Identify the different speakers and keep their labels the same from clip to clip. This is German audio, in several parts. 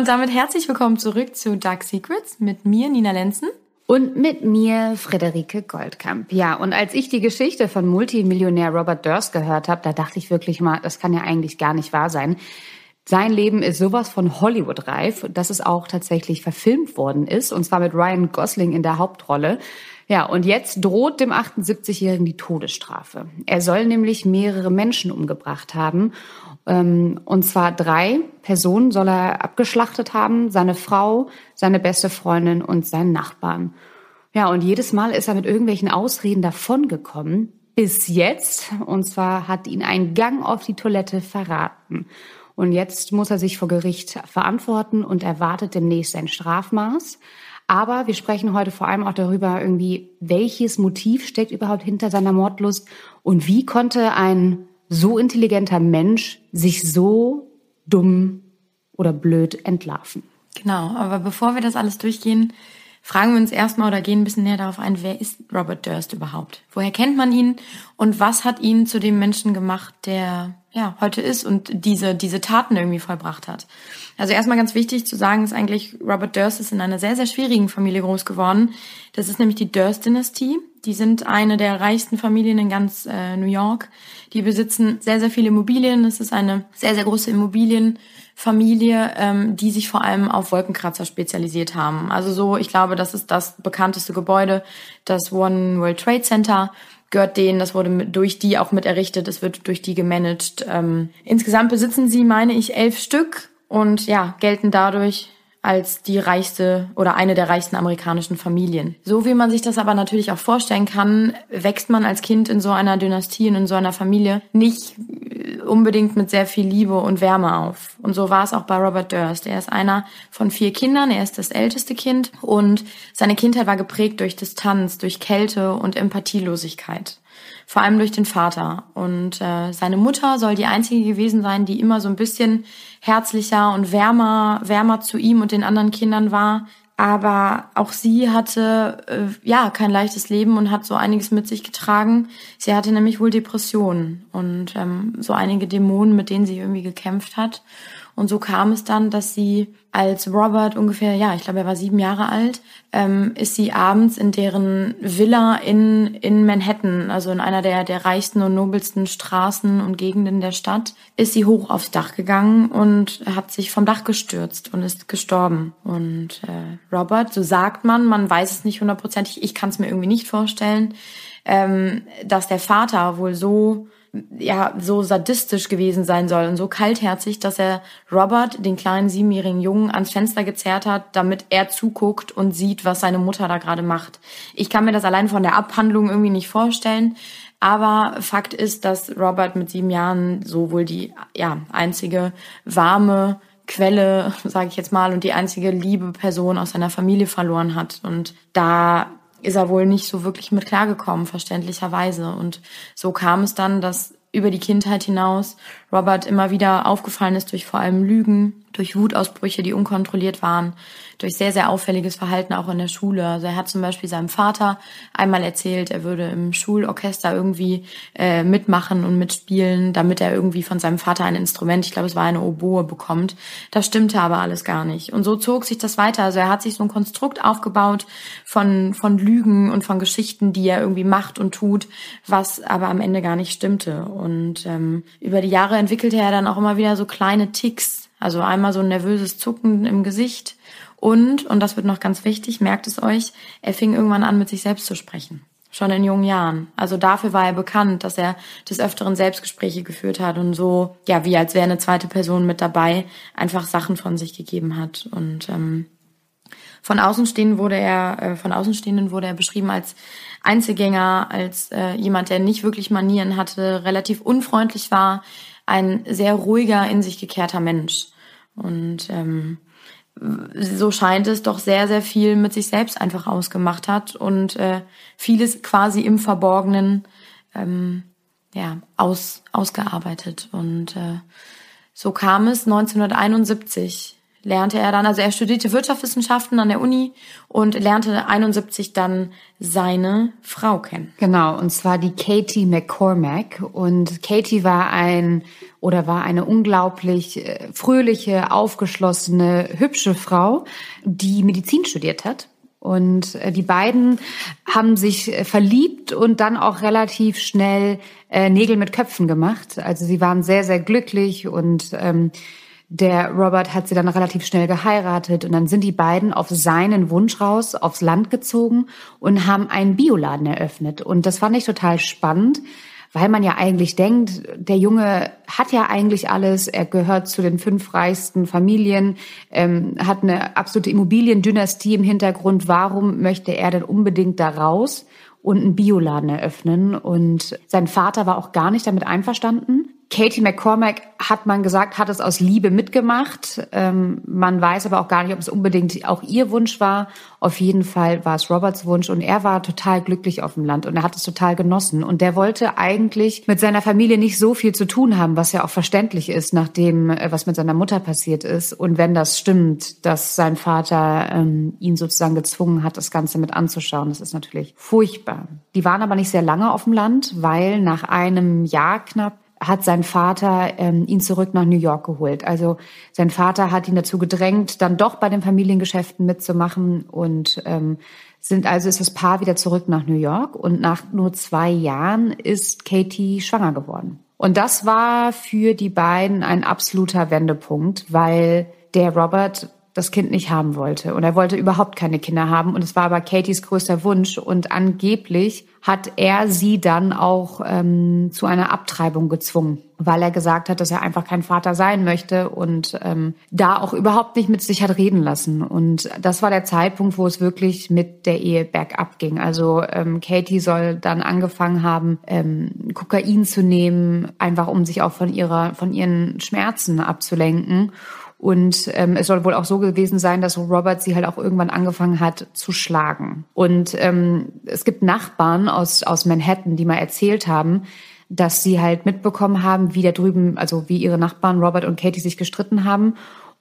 Speaker 1: Und damit herzlich willkommen zurück zu Dark Secrets mit mir, Nina Lenzen.
Speaker 2: Und mit mir Friederike Goldkamp. Ja, und als ich die Geschichte von Multimillionär Robert Durst gehört habe, da dachte ich wirklich mal, das kann ja eigentlich gar nicht wahr sein. Sein Leben ist sowas von Hollywood-reif, dass es auch tatsächlich verfilmt worden ist, und zwar mit Ryan Gosling in der Hauptrolle. Ja, und jetzt droht dem 78-Jährigen die Todesstrafe. Er soll nämlich mehrere Menschen umgebracht haben. Ähm, und zwar drei Personen soll er abgeschlachtet haben. Seine Frau, seine beste Freundin und seinen Nachbarn. Ja, und jedes Mal ist er mit irgendwelchen Ausreden davongekommen. Bis jetzt. Und zwar hat ihn ein Gang auf die Toilette verraten. Und jetzt muss er sich vor Gericht verantworten und erwartet demnächst sein Strafmaß. Aber wir sprechen heute vor allem auch darüber, irgendwie, welches Motiv steckt überhaupt hinter seiner Mordlust und wie konnte ein so intelligenter Mensch sich so dumm oder blöd entlarven.
Speaker 1: Genau, aber bevor wir das alles durchgehen, fragen wir uns erstmal oder gehen ein bisschen näher darauf ein, wer ist Robert Durst überhaupt? Woher kennt man ihn und was hat ihn zu dem Menschen gemacht, der ja heute ist und diese, diese Taten irgendwie vollbracht hat? Also erstmal ganz wichtig zu sagen ist eigentlich, Robert Durst ist in einer sehr, sehr schwierigen Familie groß geworden. Das ist nämlich die Durst-Dynastie. Die sind eine der reichsten Familien in ganz äh, New York. Die besitzen sehr, sehr viele Immobilien. Es ist eine sehr, sehr große Immobilienfamilie, ähm, die sich vor allem auf Wolkenkratzer spezialisiert haben. Also so, ich glaube, das ist das bekannteste Gebäude, das One World Trade Center gehört denen, das wurde durch die auch mit errichtet, es wird durch die gemanagt. Ähm, insgesamt besitzen sie, meine ich, elf Stück und ja, gelten dadurch als die reichste oder eine der reichsten amerikanischen Familien. So wie man sich das aber natürlich auch vorstellen kann, wächst man als Kind in so einer Dynastie und in so einer Familie nicht äh, unbedingt mit sehr viel Liebe und Wärme auf. Und so war es auch bei Robert Durst. Er ist einer von vier Kindern, er ist das älteste Kind und seine Kindheit war geprägt durch Distanz, durch Kälte und Empathielosigkeit vor allem durch den Vater. Und äh, seine Mutter soll die einzige gewesen sein, die immer so ein bisschen herzlicher und wärmer, wärmer zu ihm und den anderen Kindern war. Aber auch sie hatte äh, ja kein leichtes Leben und hat so einiges mit sich getragen. Sie hatte nämlich wohl Depressionen und ähm, so einige Dämonen, mit denen sie irgendwie gekämpft hat. Und so kam es dann, dass sie als Robert ungefähr, ja, ich glaube, er war sieben Jahre alt, ähm, ist sie abends in deren Villa in, in Manhattan, also in einer der, der reichsten und nobelsten Straßen und Gegenden der Stadt, ist sie hoch aufs Dach gegangen und hat sich vom Dach gestürzt und ist gestorben. Und äh, Robert, so sagt man, man weiß es nicht hundertprozentig, ich kann es mir irgendwie nicht vorstellen, ähm, dass der Vater wohl so ja so sadistisch gewesen sein soll und so kaltherzig, dass er Robert, den kleinen siebenjährigen Jungen, ans Fenster gezerrt hat, damit er zuguckt und sieht, was seine Mutter da gerade macht. Ich kann mir das allein von der Abhandlung irgendwie nicht vorstellen. Aber Fakt ist, dass Robert mit sieben Jahren so wohl die ja, einzige warme Quelle, sage ich jetzt mal, und die einzige liebe Person aus seiner Familie verloren hat. Und da ist er wohl nicht so wirklich mit klargekommen, verständlicherweise. Und so kam es dann, dass über die Kindheit hinaus Robert immer wieder aufgefallen ist durch vor allem Lügen, durch Wutausbrüche, die unkontrolliert waren, durch sehr, sehr auffälliges Verhalten auch in der Schule. Also er hat zum Beispiel seinem Vater einmal erzählt, er würde im Schulorchester irgendwie äh, mitmachen und mitspielen, damit er irgendwie von seinem Vater ein Instrument, ich glaube es war eine Oboe, bekommt. Das stimmte aber alles gar nicht. Und so zog sich das weiter. Also er hat sich so ein Konstrukt aufgebaut von, von Lügen und von Geschichten, die er irgendwie macht und tut, was aber am Ende gar nicht stimmte. Und ähm, über die Jahre entwickelte er dann auch immer wieder so kleine Ticks. Also einmal so ein nervöses Zucken im Gesicht und, und das wird noch ganz wichtig, merkt es euch, er fing irgendwann an, mit sich selbst zu sprechen. Schon in jungen Jahren. Also dafür war er bekannt, dass er des Öfteren Selbstgespräche geführt hat und so, ja, wie als wäre eine zweite Person mit dabei, einfach Sachen von sich gegeben hat. Und ähm, von Außenstehenden wurde er, äh, von Außenstehenden wurde er beschrieben als Einzelgänger, als äh, jemand, der nicht wirklich Manieren hatte, relativ unfreundlich war, ein sehr ruhiger, in sich gekehrter Mensch. Und ähm, so scheint es doch sehr, sehr viel mit sich selbst einfach ausgemacht hat und äh, vieles quasi im Verborgenen ähm, ja, aus, ausgearbeitet. Und äh, so kam es 1971, lernte er dann, also er studierte Wirtschaftswissenschaften an der Uni und lernte 71 dann seine Frau kennen.
Speaker 2: Genau, und zwar die Katie McCormack. Und Katie war ein oder war eine unglaublich äh, fröhliche, aufgeschlossene, hübsche Frau, die Medizin studiert hat. Und äh, die beiden haben sich äh, verliebt und dann auch relativ schnell Nägel mit Köpfen gemacht. Also sie waren sehr, sehr glücklich und ähm, der Robert hat sie dann relativ schnell geheiratet und dann sind die beiden auf seinen Wunsch raus aufs Land gezogen und haben einen Bioladen eröffnet. Und das fand ich total spannend, weil man ja eigentlich denkt, der Junge hat ja eigentlich alles, er gehört zu den fünf reichsten Familien, ähm, hat eine absolute Immobiliendynastie im Hintergrund. Warum möchte er denn unbedingt da raus? und einen Bioladen eröffnen. Und sein Vater war auch gar nicht damit einverstanden. Katie McCormack hat man gesagt, hat es aus Liebe mitgemacht. Ähm, man weiß aber auch gar nicht, ob es unbedingt auch ihr Wunsch war. Auf jeden Fall war es Roberts Wunsch und er war total glücklich auf dem Land und er hat es total genossen. Und der wollte eigentlich mit seiner Familie nicht so viel zu tun haben, was ja auch verständlich ist, nachdem äh, was mit seiner Mutter passiert ist. Und wenn das stimmt, dass sein Vater ähm, ihn sozusagen gezwungen hat, das Ganze mit anzuschauen, das ist natürlich furchtbar. Die waren aber nicht sehr lange auf dem Land, weil nach einem Jahr knapp hat sein Vater ähm, ihn zurück nach New York geholt. Also sein Vater hat ihn dazu gedrängt, dann doch bei den Familiengeschäften mitzumachen und ähm, sind also ist das Paar wieder zurück nach New York und nach nur zwei Jahren ist Katie schwanger geworden. Und das war für die beiden ein absoluter Wendepunkt, weil der Robert das Kind nicht haben wollte. Und er wollte überhaupt keine Kinder haben. Und es war aber Katies größter Wunsch. Und angeblich hat er sie dann auch ähm, zu einer Abtreibung gezwungen, weil er gesagt hat, dass er einfach kein Vater sein möchte und ähm, da auch überhaupt nicht mit sich hat reden lassen. Und das war der Zeitpunkt, wo es wirklich mit der Ehe bergab ging. Also ähm, Katie soll dann angefangen haben, ähm, Kokain zu nehmen, einfach um sich auch von ihrer, von ihren Schmerzen abzulenken. Und ähm, es soll wohl auch so gewesen sein, dass Robert sie halt auch irgendwann angefangen hat zu schlagen. Und ähm, es gibt Nachbarn aus, aus Manhattan, die mal erzählt haben, dass sie halt mitbekommen haben, wie da drüben, also wie ihre Nachbarn Robert und Katie sich gestritten haben.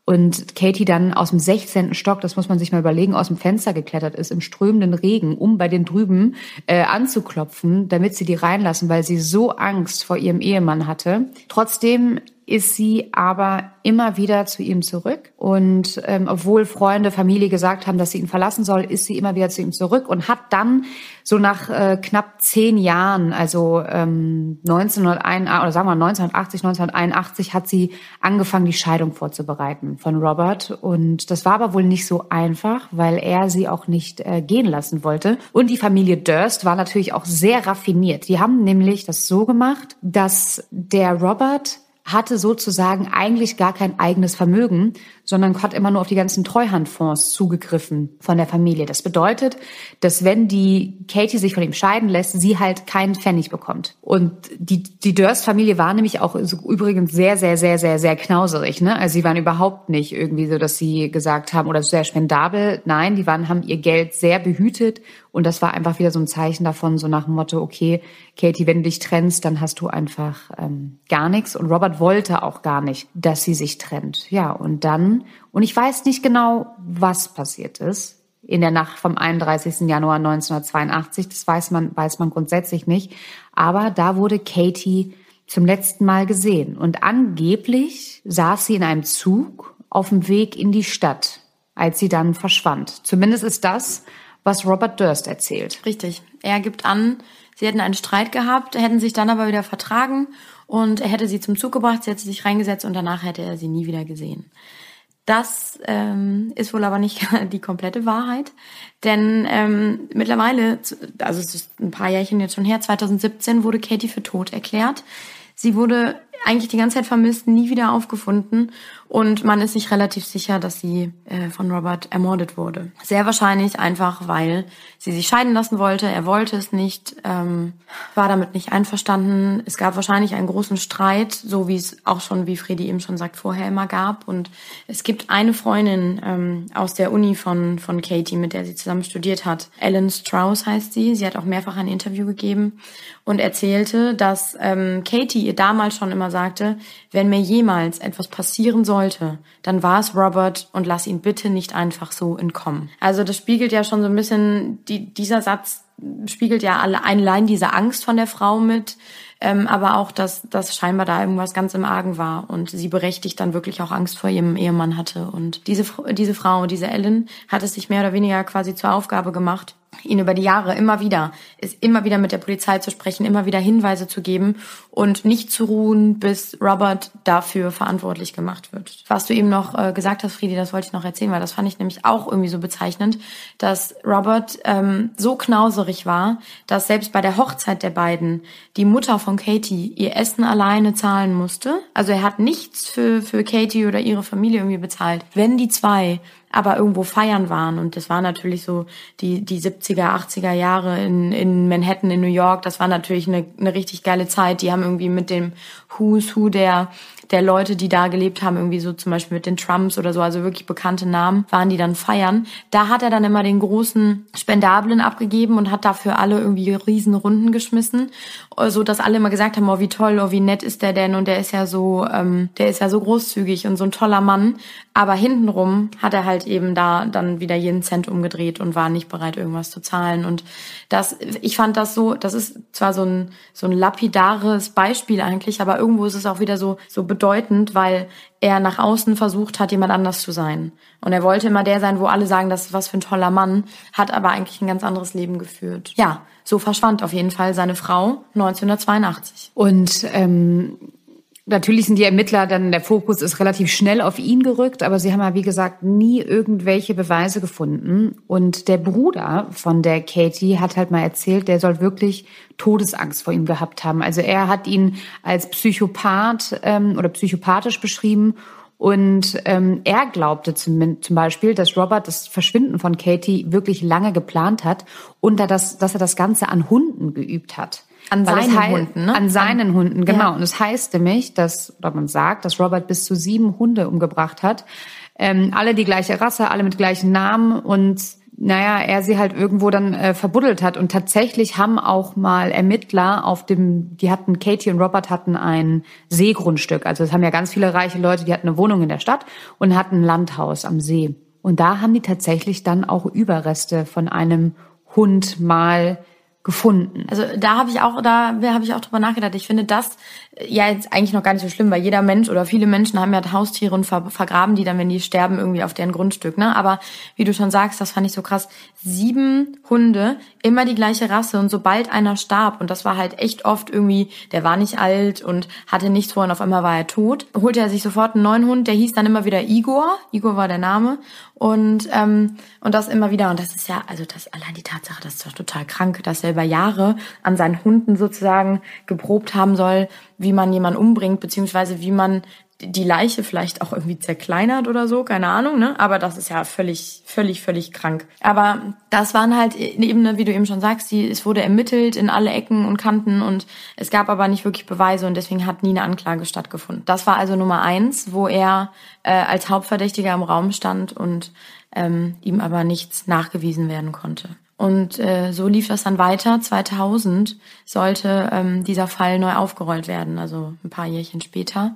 Speaker 2: Und Katie dann aus dem 16. Stock, das muss man sich mal überlegen, aus dem Fenster geklettert ist im strömenden Regen, um bei den drüben äh, anzuklopfen, damit sie die reinlassen, weil sie so Angst vor ihrem Ehemann hatte. Trotzdem ist sie aber immer wieder zu ihm zurück. Und ähm, obwohl Freunde, Familie gesagt haben, dass sie ihn verlassen soll, ist sie immer wieder zu ihm zurück und hat dann so nach äh, knapp zehn Jahren, also ähm, 1981 oder sagen wir 1980, 1981, hat sie angefangen, die Scheidung vorzubereiten von Robert. Und das war aber wohl nicht so einfach, weil er sie auch nicht äh, gehen lassen wollte. Und die Familie Durst war natürlich auch sehr raffiniert. Die haben nämlich das so gemacht, dass der Robert hatte sozusagen eigentlich gar kein eigenes Vermögen, sondern hat immer nur auf die ganzen Treuhandfonds zugegriffen von der Familie. Das bedeutet, dass wenn die Katie sich von ihm scheiden lässt, sie halt keinen Pfennig bekommt. Und die, die Durst-Familie war nämlich auch übrigens sehr, sehr, sehr, sehr, sehr knauserig. Ne? Also sie waren überhaupt nicht irgendwie so, dass sie gesagt haben, oder sehr spendabel. Nein, die waren, haben ihr Geld sehr behütet und das war einfach wieder so ein Zeichen davon, so nach dem Motto, okay, Katie, wenn du dich trennst, dann hast du einfach ähm, gar nichts. Und Robert wollte auch gar nicht, dass sie sich trennt. Ja, und dann, und ich weiß nicht genau, was passiert ist in der Nacht vom 31. Januar 1982. Das weiß man, weiß man grundsätzlich nicht. Aber da wurde Katie zum letzten Mal gesehen. Und angeblich saß sie in einem Zug auf dem Weg in die Stadt, als sie dann verschwand. Zumindest ist das, was Robert Durst erzählt.
Speaker 1: Richtig. Er gibt an, sie hätten einen Streit gehabt, hätten sich dann aber wieder vertragen und er hätte sie zum Zug gebracht, sie hätte sich reingesetzt und danach hätte er sie nie wieder gesehen. Das ähm, ist wohl aber nicht die komplette Wahrheit, denn ähm, mittlerweile, also es ist ein paar Jährchen jetzt schon her, 2017 wurde Katie für tot erklärt. Sie wurde eigentlich die ganze Zeit vermisst, nie wieder aufgefunden und man ist sich relativ sicher, dass sie äh, von Robert ermordet wurde. Sehr wahrscheinlich einfach, weil sie sich scheiden lassen wollte. Er wollte es nicht, ähm, war damit nicht einverstanden. Es gab wahrscheinlich einen großen Streit, so wie es auch schon, wie Fredi eben schon sagt, vorher immer gab. Und es gibt eine Freundin ähm, aus der Uni von, von Katie, mit der sie zusammen studiert hat. Ellen Strauss heißt sie. Sie hat auch mehrfach ein Interview gegeben und erzählte, dass ähm, Katie ihr damals schon immer immer sagte, wenn mir jemals etwas passieren sollte, dann war es Robert und lass ihn bitte nicht einfach so entkommen. Also das spiegelt ja schon so ein bisschen, die, dieser Satz spiegelt ja alle allein diese Angst von der Frau mit, ähm, aber auch, dass, dass scheinbar da irgendwas ganz im Argen war und sie berechtigt dann wirklich auch Angst vor ihrem Ehemann hatte. Und diese, diese Frau, diese Ellen, hat es sich mehr oder weniger quasi zur Aufgabe gemacht, ihn über die Jahre immer wieder, ist immer wieder mit der Polizei zu sprechen, immer wieder Hinweise zu geben und nicht zu ruhen, bis Robert dafür verantwortlich gemacht wird. Was du eben noch äh, gesagt hast, Friedi, das wollte ich noch erzählen, weil das fand ich nämlich auch irgendwie so bezeichnend, dass Robert ähm, so knauserig war, dass selbst bei der Hochzeit der beiden die Mutter von Katie ihr Essen alleine zahlen musste. Also er hat nichts für, für Katie oder ihre Familie irgendwie bezahlt. Wenn die zwei aber irgendwo feiern waren. Und das war natürlich so die, die 70er, 80er Jahre in, in Manhattan, in New York. Das war natürlich eine, eine richtig geile Zeit. Die haben irgendwie mit dem Who's Who der der Leute, die da gelebt haben, irgendwie so zum Beispiel mit den Trumps oder so, also wirklich bekannte Namen, waren die dann feiern. Da hat er dann immer den großen Spendablen abgegeben und hat dafür alle irgendwie riesen Runden geschmissen, so dass alle immer gesagt haben, oh wie toll, oh wie nett ist der denn und der ist ja so, ähm, der ist ja so großzügig und so ein toller Mann. Aber hintenrum hat er halt eben da dann wieder jeden Cent umgedreht und war nicht bereit, irgendwas zu zahlen. Und das, ich fand das so, das ist zwar so ein so ein lapidares Beispiel eigentlich, aber irgendwo ist es auch wieder so so bedeutend, weil er nach außen versucht hat, jemand anders zu sein. Und er wollte immer der sein, wo alle sagen, das ist was für ein toller Mann, hat aber eigentlich ein ganz anderes Leben geführt. Ja, so verschwand auf jeden Fall seine Frau 1982.
Speaker 2: Und ähm, Natürlich sind die Ermittler dann, der Fokus ist relativ schnell auf ihn gerückt, aber sie haben ja, wie gesagt, nie irgendwelche Beweise gefunden. Und der Bruder von der Katie hat halt mal erzählt, der soll wirklich Todesangst vor ihm gehabt haben. Also er hat ihn als Psychopath ähm, oder psychopathisch beschrieben und ähm, er glaubte zum, zum Beispiel, dass Robert das Verschwinden von Katie wirklich lange geplant hat und dass, dass er das Ganze an Hunden geübt hat.
Speaker 1: An seinen heißt, Hunden, ne?
Speaker 2: An seinen an, Hunden, genau. Ja. Und es das heißt nämlich, dass, oder man sagt, dass Robert bis zu sieben Hunde umgebracht hat. Ähm, alle die gleiche Rasse, alle mit gleichen Namen und naja, er sie halt irgendwo dann äh, verbuddelt hat. Und tatsächlich haben auch mal Ermittler auf dem, die hatten, Katie und Robert hatten ein Seegrundstück. Also es haben ja ganz viele reiche Leute, die hatten eine Wohnung in der Stadt und hatten ein Landhaus am See. Und da haben die tatsächlich dann auch Überreste von einem Hund mal gefunden.
Speaker 1: Also da habe ich auch, da habe ich auch drüber nachgedacht. Ich finde das ja jetzt eigentlich noch gar nicht so schlimm, weil jeder Mensch oder viele Menschen haben ja Haustiere und vergraben die dann, wenn die sterben, irgendwie auf deren Grundstück. Ne? Aber wie du schon sagst, das fand ich so krass. Sieben Hunde, immer die gleiche Rasse und sobald einer starb, und das war halt echt oft irgendwie, der war nicht alt und hatte nichts vor und auf einmal war er tot, holte er sich sofort einen neuen Hund, der hieß dann immer wieder Igor. Igor war der Name. Und, ähm, und das immer wieder. Und das ist ja, also das allein die Tatsache, das ist doch total krank, dass er über Jahre an seinen Hunden sozusagen geprobt haben soll, wie man jemanden umbringt, beziehungsweise wie man die Leiche vielleicht auch irgendwie zerkleinert oder so, keine Ahnung, ne? Aber das ist ja völlig, völlig, völlig krank. Aber das waren halt eben, ne, wie du eben schon sagst, die, es wurde ermittelt in alle Ecken und Kanten und es gab aber nicht wirklich Beweise und deswegen hat nie eine Anklage stattgefunden. Das war also Nummer eins, wo er äh, als Hauptverdächtiger im Raum stand und ähm, ihm aber nichts nachgewiesen werden konnte. Und äh, so lief das dann weiter. 2000 sollte ähm, dieser Fall neu aufgerollt werden, also ein paar Jährchen später.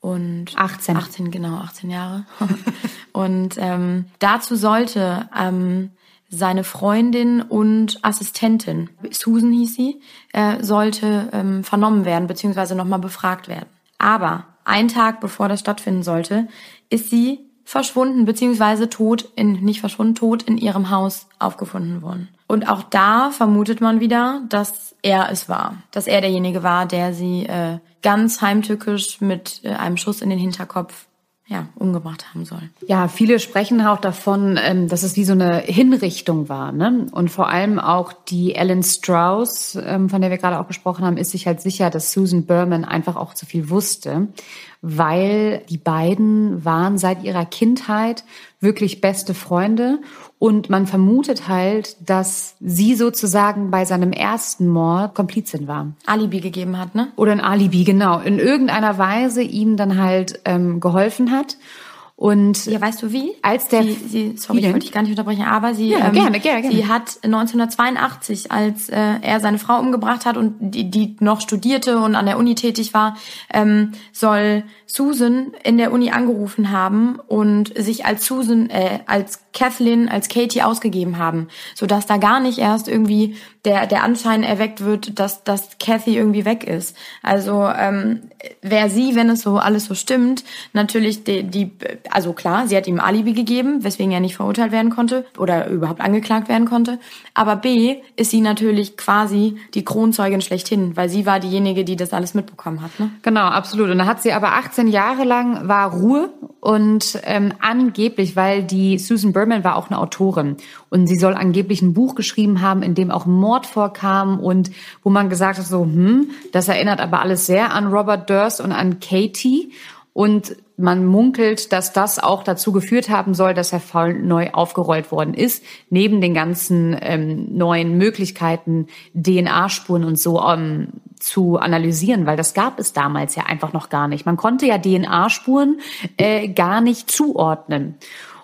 Speaker 1: Und
Speaker 2: 18.
Speaker 1: 18, genau, 18 Jahre. und ähm, dazu sollte ähm, seine Freundin und Assistentin, Susan hieß sie, äh, sollte ähm, vernommen werden, beziehungsweise nochmal befragt werden. Aber ein Tag bevor das stattfinden sollte, ist sie verschwunden, beziehungsweise tot in, nicht verschwunden, tot in ihrem Haus aufgefunden worden. Und auch da vermutet man wieder, dass er es war. Dass er derjenige war, der sie äh, ganz heimtückisch mit äh, einem Schuss in den Hinterkopf ja, umgebracht haben soll.
Speaker 2: Ja, viele sprechen auch davon, ähm, dass es wie so eine Hinrichtung war. Ne? Und vor allem auch die Ellen Strauss, ähm, von der wir gerade auch gesprochen haben, ist sich halt sicher, dass Susan Berman einfach auch zu viel wusste, weil die beiden waren seit ihrer Kindheit wirklich beste Freunde und man vermutet halt, dass sie sozusagen bei seinem ersten Mord Komplizin war.
Speaker 1: Alibi gegeben hat, ne?
Speaker 2: Oder ein Alibi, genau. In irgendeiner Weise ihm dann halt ähm, geholfen hat. Und
Speaker 1: ja, weißt du wie?
Speaker 2: Als der
Speaker 1: sie, sie sorry, ich wollte dich gar nicht unterbrechen, aber sie
Speaker 2: ja, ähm, gerne, gerne, gerne.
Speaker 1: sie hat 1982, als äh, er seine Frau umgebracht hat und die, die noch studierte und an der Uni tätig war, ähm, soll Susan in der Uni angerufen haben und sich als Susan, äh, als Kathleen, als Katie ausgegeben haben, so dass da gar nicht erst irgendwie der der Anschein erweckt wird, dass dass Kathy irgendwie weg ist. Also ähm, wäre sie, wenn es so alles so stimmt, natürlich die, die also klar, sie hat ihm Alibi gegeben, weswegen er nicht verurteilt werden konnte oder überhaupt angeklagt werden konnte. Aber B ist sie natürlich quasi die Kronzeugin schlechthin, weil sie war diejenige, die das alles mitbekommen hat. Ne?
Speaker 2: Genau, absolut. Und da hat sie aber 18 Jahre lang war Ruhe und ähm, angeblich, weil die Susan Berman war auch eine Autorin und sie soll angeblich ein Buch geschrieben haben, in dem auch vorkam und wo man gesagt hat, so, hm, das erinnert aber alles sehr an Robert Durst und an Katie. Und man munkelt, dass das auch dazu geführt haben soll, dass der Fall neu aufgerollt worden ist, neben den ganzen ähm, neuen Möglichkeiten, DNA-Spuren und so ähm, zu analysieren, weil das gab es damals ja einfach noch gar nicht. Man konnte ja DNA-Spuren äh, gar nicht zuordnen.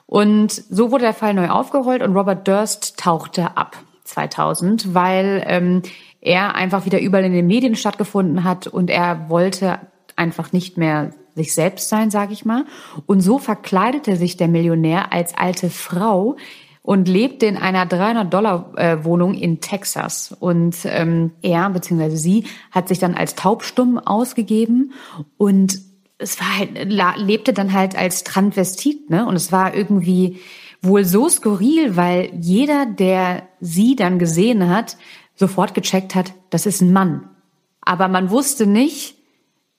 Speaker 2: Und so wurde der Fall neu aufgerollt und Robert Durst tauchte ab 2000, weil ähm, er einfach wieder überall in den Medien stattgefunden hat und er wollte einfach nicht mehr sich selbst sein, sage ich mal. Und so verkleidete sich der Millionär als alte Frau und lebte in einer 300-Dollar-Wohnung äh, in Texas. Und ähm, er bzw. sie hat sich dann als taubstumm ausgegeben und es war halt, lebte dann halt als Transvestit, ne? Und es war irgendwie wohl so skurril, weil jeder, der sie dann gesehen hat, sofort gecheckt hat, das ist ein Mann. Aber man wusste nicht,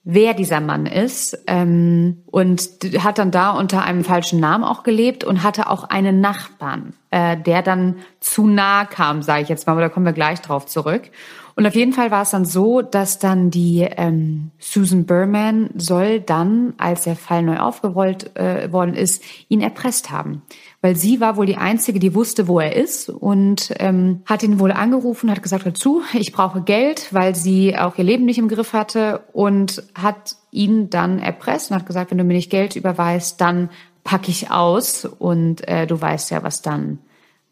Speaker 2: wer dieser Mann ist ähm, und hat dann da unter einem falschen Namen auch gelebt und hatte auch einen Nachbarn, äh, der dann zu nah kam, sage ich jetzt mal, aber da kommen wir gleich drauf zurück. Und auf jeden Fall war es dann so, dass dann die ähm, Susan Berman soll dann, als der Fall neu aufgerollt äh, worden ist, ihn erpresst haben weil sie war wohl die Einzige, die wusste, wo er ist und ähm, hat ihn wohl angerufen, hat gesagt, dazu, ich brauche Geld, weil sie auch ihr Leben nicht im Griff hatte und hat ihn dann erpresst und hat gesagt, wenn du mir nicht Geld überweist, dann packe ich aus und äh, du weißt ja, was dann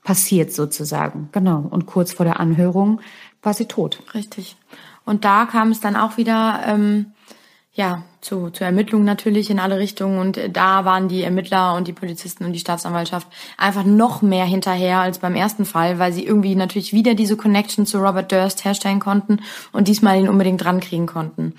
Speaker 2: passiert sozusagen. Genau. Und kurz vor der Anhörung war sie tot.
Speaker 1: Richtig. Und da kam es dann auch wieder ähm, ja, zu, zu Ermittlungen natürlich in alle Richtungen und da waren die Ermittler und die Polizisten und die Staatsanwaltschaft einfach noch mehr hinterher als beim ersten Fall, weil sie irgendwie natürlich wieder diese Connection zu Robert Durst herstellen konnten und diesmal ihn unbedingt drankriegen konnten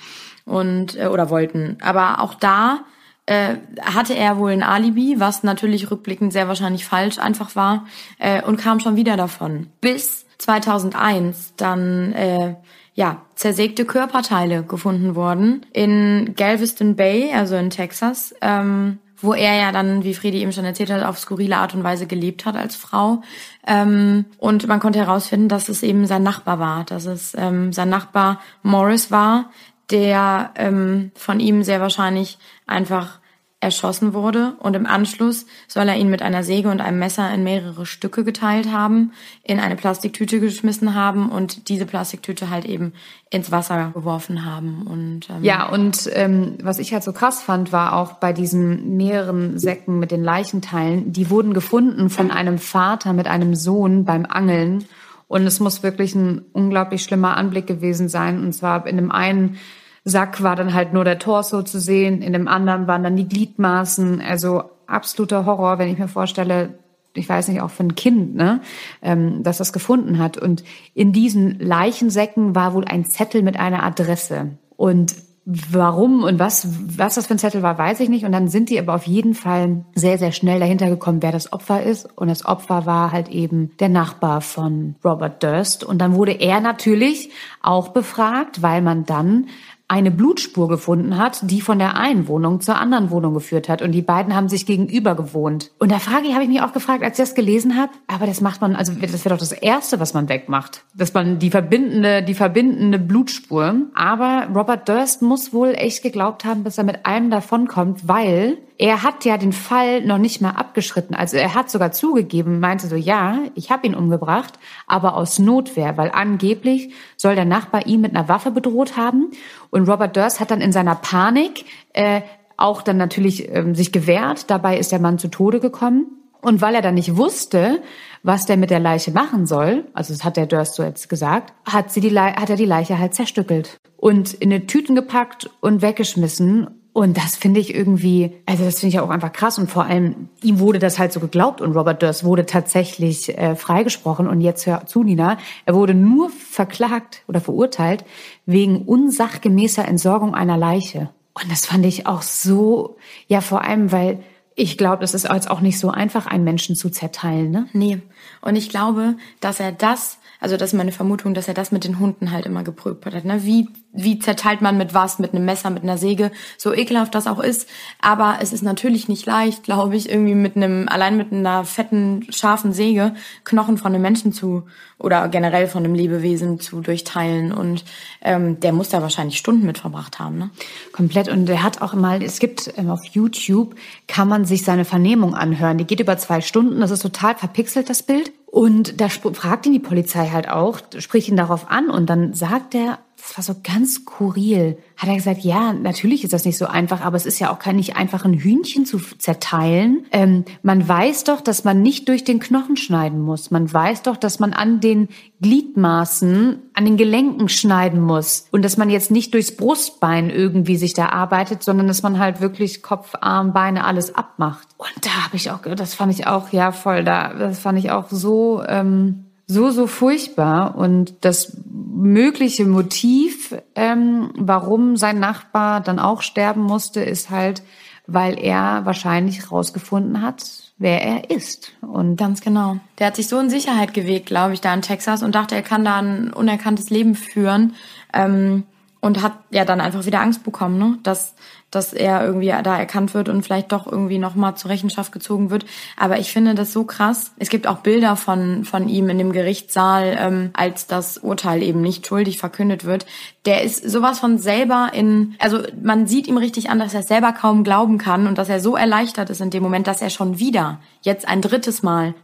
Speaker 1: und äh, oder wollten. Aber auch da äh, hatte er wohl ein Alibi, was natürlich rückblickend sehr wahrscheinlich falsch einfach war äh, und kam schon wieder davon. Bis 2001 dann äh, ja, zersägte Körperteile gefunden worden in Galveston Bay, also in Texas, ähm, wo er ja dann, wie Fredi eben schon erzählt hat, auf skurrile Art und Weise gelebt hat als Frau. Ähm, und man konnte herausfinden, dass es eben sein Nachbar war, dass es ähm, sein Nachbar Morris war, der ähm, von ihm sehr wahrscheinlich einfach erschossen wurde und im Anschluss soll er ihn mit einer Säge und einem Messer in mehrere Stücke geteilt haben, in eine Plastiktüte geschmissen haben und diese Plastiktüte halt eben ins Wasser geworfen haben. Und
Speaker 2: ähm, ja, und ähm, was ich halt so krass fand, war auch bei diesen mehreren Säcken mit den Leichenteilen, die wurden gefunden von einem Vater mit einem Sohn beim Angeln und es muss wirklich ein unglaublich schlimmer Anblick gewesen sein. Und zwar in dem einen Sack war dann halt nur der Torso zu sehen, in dem anderen waren dann die Gliedmaßen. Also absoluter Horror, wenn ich mir vorstelle, ich weiß nicht, auch für ein Kind, ne, ähm, dass das gefunden hat. Und in diesen Leichensäcken war wohl ein Zettel mit einer Adresse. Und warum und was, was das für ein Zettel war, weiß ich nicht. Und dann sind die aber auf jeden Fall sehr, sehr schnell dahinter gekommen, wer das Opfer ist. Und das Opfer war halt eben der Nachbar von Robert Durst. Und dann wurde er natürlich auch befragt, weil man dann eine Blutspur gefunden hat, die von der einen Wohnung zur anderen Wohnung geführt hat. Und die beiden haben sich gegenüber gewohnt. Und da frage ich, habe ich mich auch gefragt, als ich das gelesen habe, aber das macht man, also das wäre doch das Erste, was man wegmacht. Dass man die verbindende, die verbindende Blutspur. Aber Robert Durst muss wohl echt geglaubt haben, dass er mit einem davonkommt, weil er hat ja den Fall noch nicht mal abgeschritten. Also er hat sogar zugegeben, meinte so, ja, ich habe ihn umgebracht, aber aus Notwehr, weil angeblich soll der Nachbar ihn mit einer Waffe bedroht haben. Und Robert Durst hat dann in seiner Panik äh, auch dann natürlich ähm, sich gewehrt. Dabei ist der Mann zu Tode gekommen. Und weil er dann nicht wusste, was der mit der Leiche machen soll, also das hat der Durst so jetzt gesagt, hat, sie die, Le hat er die Leiche halt zerstückelt und in eine Tüten gepackt und weggeschmissen. Und das finde ich irgendwie, also das finde ich auch einfach krass. Und vor allem, ihm wurde das halt so geglaubt und Robert Durst wurde tatsächlich äh, freigesprochen. Und jetzt hör zu, Nina, er wurde nur verklagt oder verurteilt wegen unsachgemäßer Entsorgung einer Leiche. Und das fand ich auch so, ja, vor allem, weil ich glaube, es ist jetzt auch nicht so einfach, einen Menschen zu zerteilen, ne?
Speaker 1: Nee. Und ich glaube, dass er das also das ist meine Vermutung, dass er das mit den Hunden halt immer geprüft hat. Ne? Wie, wie zerteilt man mit was? Mit einem Messer, mit einer Säge? So ekelhaft das auch ist. Aber es ist natürlich nicht leicht, glaube ich, irgendwie mit einem, allein mit einer fetten, scharfen Säge Knochen von einem Menschen zu oder generell von einem Lebewesen zu durchteilen. Und ähm, der muss da wahrscheinlich Stunden mit verbracht haben. Ne?
Speaker 2: Komplett. Und er hat auch mal, es gibt ähm, auf YouTube, kann man sich seine Vernehmung anhören. Die geht über zwei Stunden. Das ist total verpixelt, das Bild. Und da fragt ihn die Polizei halt auch, spricht ihn darauf an und dann sagt er, das war so ganz skurril. Hat er gesagt, ja, natürlich ist das nicht so einfach, aber es ist ja auch kein nicht einfach ein Hühnchen zu zerteilen. Ähm, man weiß doch, dass man nicht durch den Knochen schneiden muss. Man weiß doch, dass man an den Gliedmaßen, an den Gelenken schneiden muss. Und dass man jetzt nicht durchs Brustbein irgendwie sich da arbeitet, sondern dass man halt wirklich Kopf, Arm, Beine alles abmacht. Und da habe ich auch, das fand ich auch, ja, voll da, das fand ich auch so, ähm, so, so furchtbar. Und das mögliche Motiv, ähm, warum sein Nachbar dann auch sterben musste, ist halt, weil er wahrscheinlich rausgefunden hat, wer er ist.
Speaker 1: Und ganz genau. Der hat sich so in Sicherheit gewegt, glaube ich, da in Texas und dachte, er kann da ein unerkanntes Leben führen. Ähm, und hat ja dann einfach wieder Angst bekommen, ne? dass dass er irgendwie da erkannt wird und vielleicht doch irgendwie nochmal zur Rechenschaft gezogen wird. Aber ich finde das so krass. Es gibt auch Bilder von, von ihm in dem Gerichtssaal, ähm, als das Urteil eben nicht schuldig verkündet wird. Der ist sowas von selber in, also man sieht ihm richtig an, dass er selber kaum glauben kann und dass er so erleichtert ist in dem Moment, dass er schon wieder jetzt ein drittes Mal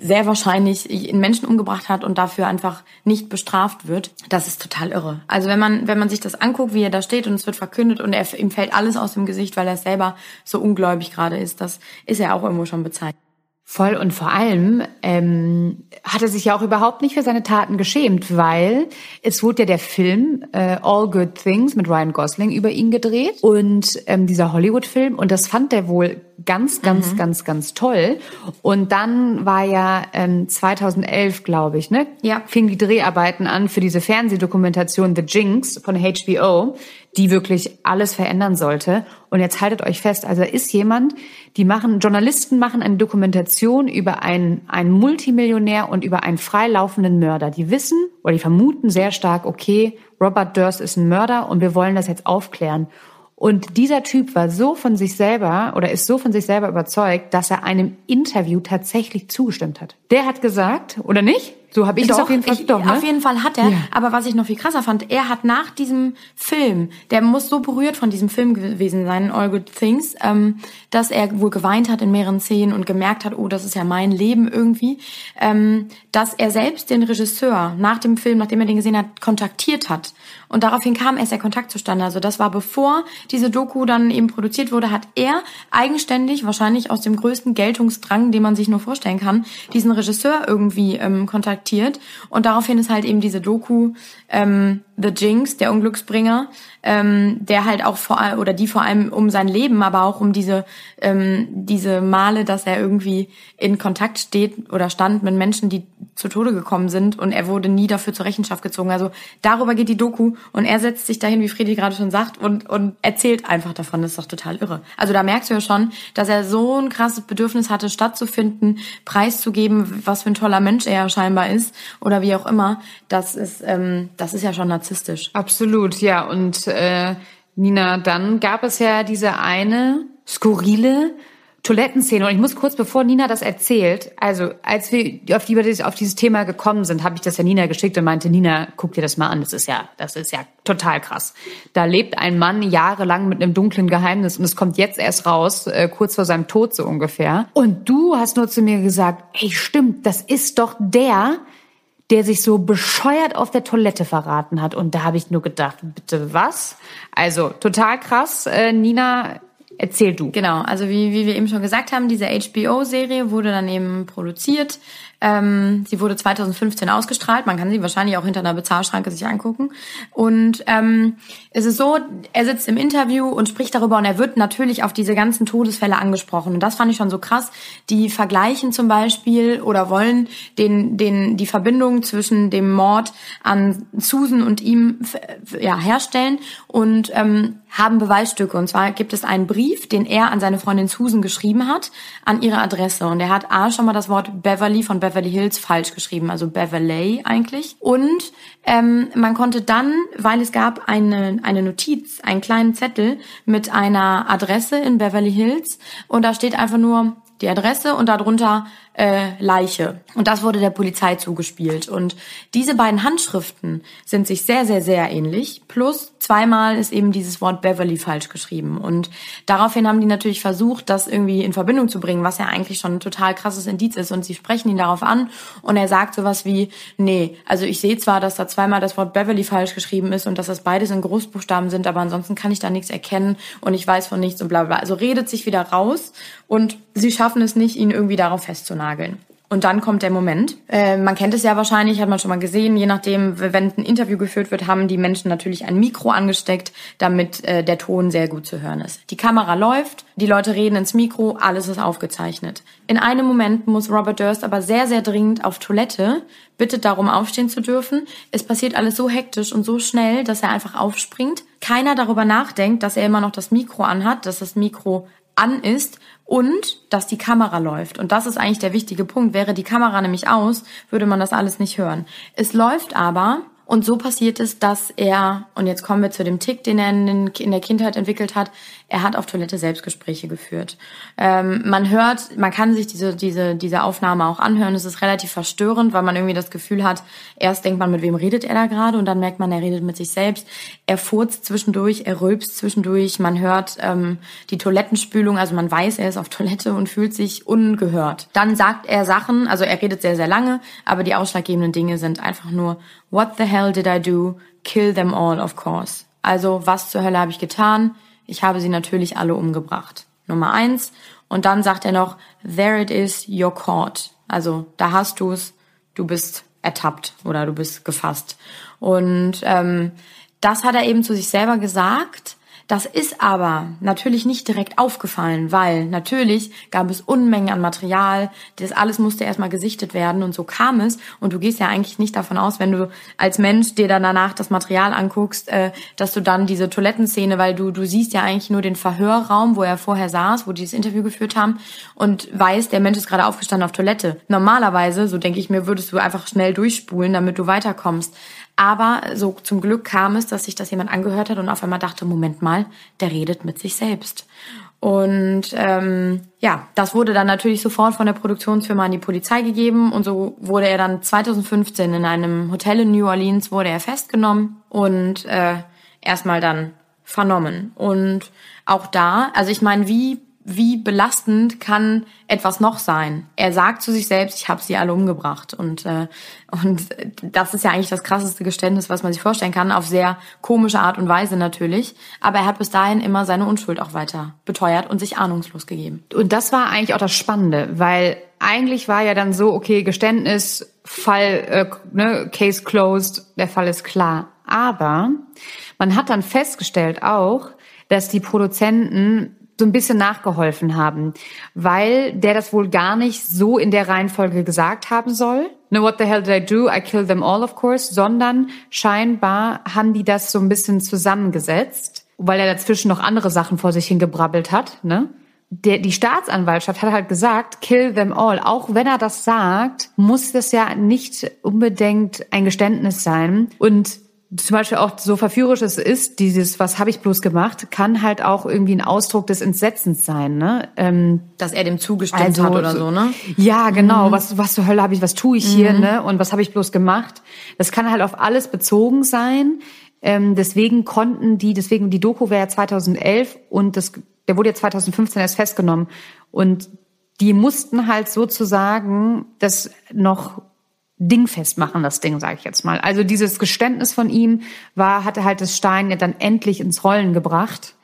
Speaker 1: sehr wahrscheinlich einen Menschen umgebracht hat und dafür einfach nicht bestraft wird. Das ist total irre. Also wenn man, wenn man sich das anguckt, wie er da steht und es wird verkündet und er, ihm fällt alles aus dem Gesicht, weil er selber so ungläubig gerade ist. Das ist ja auch irgendwo schon bezeichnet.
Speaker 2: Voll und vor allem ähm, hat er sich ja auch überhaupt nicht für seine Taten geschämt, weil es wurde ja der Film äh, All Good Things mit Ryan Gosling über ihn gedreht und ähm, dieser Hollywood-Film und das fand er wohl ganz, ganz, mhm. ganz, ganz toll. Und dann war ja ähm, 2011, glaube ich, ne, ja. fing die Dreharbeiten an für diese Fernsehdokumentation The Jinx von HBO, die wirklich alles verändern sollte. Und jetzt haltet euch fest, also ist jemand, die machen, Journalisten machen eine Dokumentation über einen, einen Multimillionär und über einen freilaufenden Mörder. Die wissen oder die vermuten sehr stark, okay, Robert Durst ist ein Mörder und wir wollen das jetzt aufklären. Und dieser Typ war so von sich selber oder ist so von sich selber überzeugt, dass er einem Interview tatsächlich zugestimmt hat. Der hat gesagt, oder nicht? So habe ich doch, das auf jeden Fall.
Speaker 1: Ich, doch, ne? Auf jeden Fall hat er. Ja. Aber was ich noch viel krasser fand, er hat nach diesem Film, der muss so berührt von diesem Film gewesen sein, All Good Things, ähm, dass er wohl geweint hat in mehreren Szenen und gemerkt hat, oh, das ist ja mein Leben irgendwie, ähm, dass er selbst den Regisseur nach dem Film, nachdem er den gesehen hat, kontaktiert hat. Und daraufhin kam erst der Kontakt zustande. Also das war bevor diese Doku dann eben produziert wurde, hat er eigenständig, wahrscheinlich aus dem größten Geltungsdrang, den man sich nur vorstellen kann, diesen Regisseur irgendwie ähm, kontaktiert kontaktiert. Und daraufhin ist halt eben diese Doku ähm, The Jinx, der Unglücksbringer, ähm, der halt auch vor allem oder die vor allem um sein Leben, aber auch um diese ähm, diese Male, dass er irgendwie in Kontakt steht oder stand mit Menschen, die zu Tode gekommen sind und er wurde nie dafür zur Rechenschaft gezogen. Also darüber geht die Doku und er setzt sich dahin, wie Friedi gerade schon sagt, und und erzählt einfach davon. Das ist doch total irre. Also da merkst du ja schon, dass er so ein krasses Bedürfnis hatte, stattzufinden, preiszugeben, was für ein toller Mensch er scheinbar ist oder wie auch immer. Das ist ähm, das ist ja schon narzisstisch.
Speaker 2: Absolut, ja. Und äh, Nina, dann gab es ja diese eine skurrile Toilettenszene. Und ich muss kurz, bevor Nina das erzählt, also als wir auf, die, auf dieses Thema gekommen sind, habe ich das ja Nina geschickt und meinte, Nina, guck dir das mal an. Das ist ja, das ist ja total krass. Da lebt ein Mann jahrelang mit einem dunklen Geheimnis und es kommt jetzt erst raus, äh, kurz vor seinem Tod so ungefähr. Und du hast nur zu mir gesagt, ey, stimmt, das ist doch der, der sich so bescheuert auf der Toilette verraten hat. Und da habe ich nur gedacht, bitte was? Also total krass. Äh, Nina, erzähl du.
Speaker 1: Genau, also wie, wie wir eben schon gesagt haben, diese HBO-Serie wurde dann eben produziert ähm, sie wurde 2015 ausgestrahlt. Man kann sie wahrscheinlich auch hinter einer Bezahlschranke sich angucken. Und ähm, es ist so, er sitzt im Interview und spricht darüber und er wird natürlich auf diese ganzen Todesfälle angesprochen. Und das fand ich schon so krass. Die vergleichen zum Beispiel oder wollen den, den, die Verbindung zwischen dem Mord an Susan und ihm ja, herstellen und ähm, haben Beweisstücke. Und zwar gibt es einen Brief, den er an seine Freundin Susan geschrieben hat, an ihre Adresse. Und er hat A schon mal das Wort Beverly von Beverly Hills falsch geschrieben, also Beverly eigentlich. Und ähm, man konnte dann, weil es gab eine, eine Notiz, einen kleinen Zettel mit einer Adresse in Beverly Hills und da steht einfach nur die Adresse und darunter äh, Leiche. Und das wurde der Polizei zugespielt. Und diese beiden Handschriften sind sich sehr, sehr, sehr ähnlich. Plus zweimal ist eben dieses Wort Beverly falsch geschrieben. Und daraufhin haben die natürlich versucht, das irgendwie in Verbindung zu bringen, was ja eigentlich schon ein total krasses Indiz ist. Und sie sprechen ihn darauf an und er sagt sowas wie, nee, also ich sehe zwar, dass da zweimal das Wort Beverly falsch geschrieben ist und dass das beides in Großbuchstaben sind, aber ansonsten kann ich da nichts erkennen und ich weiß von nichts und bla bla. Also redet sich wieder raus und sie schaffen es nicht, ihn irgendwie darauf festzunageln nageln. Und dann kommt der Moment. Äh, man kennt es ja wahrscheinlich, hat man schon mal gesehen, je nachdem, wenn ein Interview geführt wird, haben die Menschen natürlich ein Mikro angesteckt, damit äh, der Ton sehr gut zu hören ist. Die Kamera läuft, die Leute reden ins Mikro, alles ist aufgezeichnet. In einem Moment muss Robert Durst aber sehr, sehr dringend auf Toilette, bittet darum, aufstehen zu dürfen. Es passiert alles so hektisch und so schnell, dass er einfach aufspringt. Keiner darüber nachdenkt, dass er immer noch das Mikro anhat, dass das Mikro an ist und dass die Kamera läuft. Und das ist eigentlich der wichtige Punkt. Wäre die Kamera nämlich aus, würde man das alles nicht hören. Es läuft aber und so passiert es, dass er, und jetzt kommen wir zu dem Tick, den er in, der Kindheit entwickelt hat, er hat auf Toilette Selbstgespräche geführt. Ähm, man hört, man kann sich diese, diese, diese Aufnahme auch anhören. Es ist relativ verstörend, weil man irgendwie das Gefühl hat, erst denkt man, mit wem redet er da gerade und dann merkt man, er redet mit sich selbst. Er furzt zwischendurch, er rülpst zwischendurch, man hört ähm, die Toilettenspülung, also man weiß, er ist auf Toilette und fühlt sich ungehört. Dann sagt er Sachen, also er redet sehr, sehr lange, aber die ausschlaggebenden Dinge sind einfach nur, what the hell did I do? Kill them all, of course. Also, was zur Hölle habe ich getan? Ich habe sie natürlich alle umgebracht. Nummer eins. Und dann sagt er noch, there it is, you're caught. Also, da hast du's, du bist ertappt oder du bist gefasst. Und ähm, das hat er eben zu sich selber gesagt das ist aber natürlich nicht direkt aufgefallen, weil natürlich gab es Unmengen an Material, das alles musste erstmal gesichtet werden und so kam es. Und du gehst ja eigentlich nicht davon aus, wenn du als Mensch dir dann danach das Material anguckst, äh, dass du dann diese Toilettenszene, weil du, du siehst ja eigentlich nur den Verhörraum, wo er vorher saß, wo die das Interview geführt haben und weißt, der Mensch ist gerade aufgestanden auf Toilette. Normalerweise, so denke ich mir, würdest du einfach schnell durchspulen, damit du weiterkommst. Aber so zum Glück kam es, dass sich das jemand angehört hat und auf einmal dachte, Moment mal, der redet mit sich selbst. Und ähm, ja, das wurde dann natürlich sofort von der Produktionsfirma an die Polizei gegeben und so wurde er dann 2015 in einem Hotel in New Orleans wurde er festgenommen und äh, erstmal dann vernommen. Und auch da, also ich meine, wie wie belastend kann etwas noch sein? Er sagt zu sich selbst, ich habe sie alle umgebracht. Und, äh, und das ist ja eigentlich das krasseste Geständnis, was man sich vorstellen kann, auf sehr komische Art und Weise natürlich. Aber er hat bis dahin immer seine Unschuld auch weiter beteuert und sich ahnungslos gegeben.
Speaker 2: Und das war eigentlich auch das Spannende, weil eigentlich war ja dann so, okay, Geständnis, Fall, äh, ne, Case closed, der Fall ist klar. Aber man hat dann festgestellt auch, dass die Produzenten so ein bisschen nachgeholfen haben, weil der das wohl gar nicht so in der Reihenfolge gesagt haben soll. No, what the hell did I do? I kill them all, of course. Sondern scheinbar haben die das so ein bisschen zusammengesetzt, weil er dazwischen noch andere Sachen vor sich hingebrabbelt hat, ne? Der, die Staatsanwaltschaft hat halt gesagt, kill them all. Auch wenn er das sagt, muss das ja nicht unbedingt ein Geständnis sein. Und zum Beispiel auch so verführerisch es ist, dieses, was habe ich bloß gemacht, kann halt auch irgendwie ein Ausdruck des Entsetzens sein, ne?
Speaker 1: Ähm, Dass er dem zugestimmt also, hat oder so, ne?
Speaker 2: Ja, genau. Mhm. Was, was zur Hölle habe ich, was tue ich mhm. hier, ne? Und was habe ich bloß gemacht? Das kann halt auf alles bezogen sein. Ähm, deswegen konnten die, deswegen die Doku wäre ja 2011 und das, der wurde ja 2015 erst festgenommen und die mussten halt sozusagen das noch dingfest machen, das Ding, sage ich jetzt mal. Also dieses Geständnis von ihm war, hatte halt das Stein ja dann endlich ins Rollen gebracht.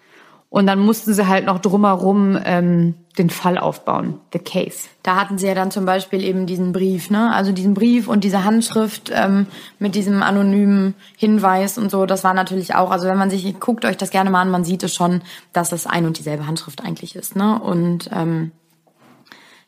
Speaker 2: Und dann mussten sie halt noch drumherum ähm, den Fall aufbauen, the case.
Speaker 1: Da hatten sie ja dann zum Beispiel eben diesen Brief, ne? Also diesen Brief und diese Handschrift ähm, mit diesem anonymen Hinweis und so. Das war natürlich auch, also wenn man sich guckt euch das gerne mal an, man sieht es schon, dass es ein und dieselbe Handschrift eigentlich ist, ne? Und ähm,